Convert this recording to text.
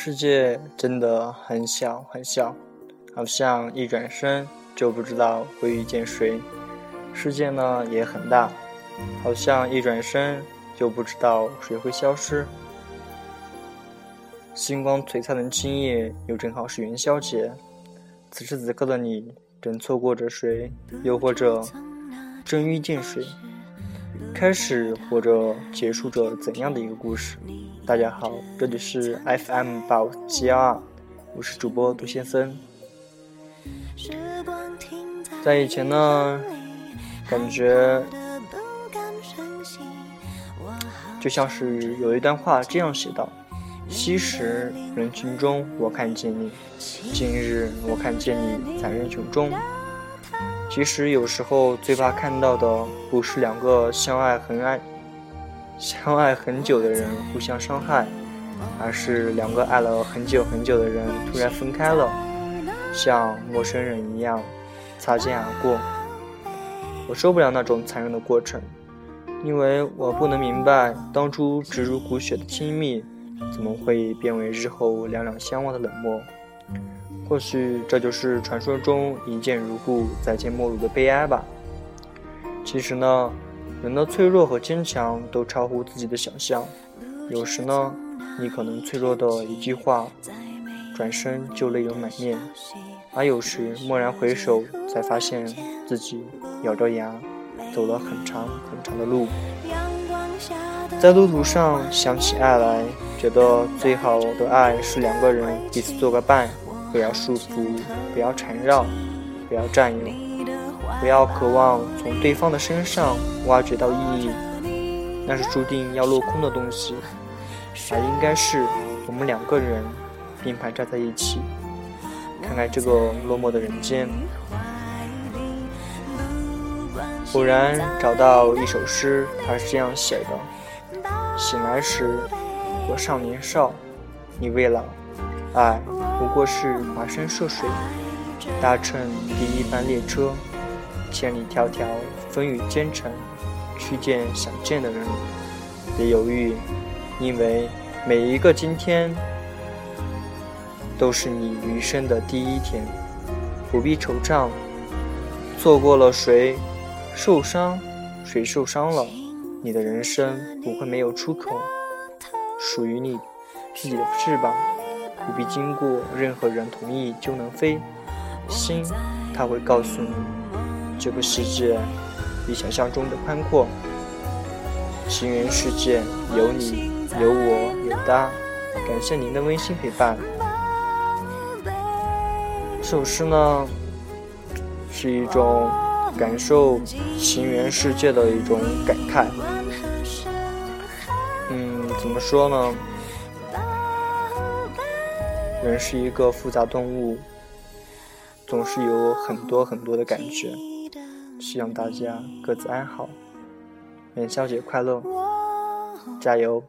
世界真的很小很小，好像一转身就不知道会遇见谁；世界呢也很大，好像一转身就不知道谁会消失。星光璀璨的今夜，又正好是元宵节。此时此刻的你，正错过着谁，又或者正遇见谁？开始或者结束着怎样的一个故事？大家好，这里是 FM 八五七幺二，我是主播杜先生。在以前呢，感觉就像是有一段话这样写道：昔时人群中我看见你，今日我看见你在人群中。其实有时候最怕看到的不是两个相爱很爱、相爱很久的人互相伤害，而是两个爱了很久很久的人突然分开了，像陌生人一样擦肩而过。我受不了那种残忍的过程，因为我不能明白当初直入骨血的亲密，怎么会变为日后两两相望的冷漠。或许这就是传说中一见如故、再见陌路的悲哀吧。其实呢，人的脆弱和坚强都超乎自己的想象。有时呢，你可能脆弱的一句话，转身就泪流满面；而有时蓦然回首，才发现自己咬着牙走了很长很长的路。在路途上想起爱来，觉得最好的爱是两个人彼此做个伴。不要束缚，不要缠绕，不要占有，不要渴望从对方的身上挖掘到意义，那是注定要落空的东西。而应该是我们两个人并排站在一起，看看这个落寞的人间。偶然找到一首诗，它是这样写的：醒来时，我少年少，你未老，爱。不过是跋山涉水，搭乘第一班列车，千里迢迢，风雨兼程，去见想见的人。别犹豫，因为每一个今天，都是你余生的第一天。不必惆怅，错过了谁，受伤，谁受伤了？你的人生不会没有出口，属于你自己的翅膀。不必经过任何人同意就能飞，心它会告诉你，这个世界比想象中的宽阔。情缘世界有你有我有他，感谢您的温馨陪伴。这首诗呢，是一种感受情缘世界的一种感慨。嗯，怎么说呢？人是一个复杂动物，总是有很多很多的感觉。希望大家各自安好，元宵节快乐，加油！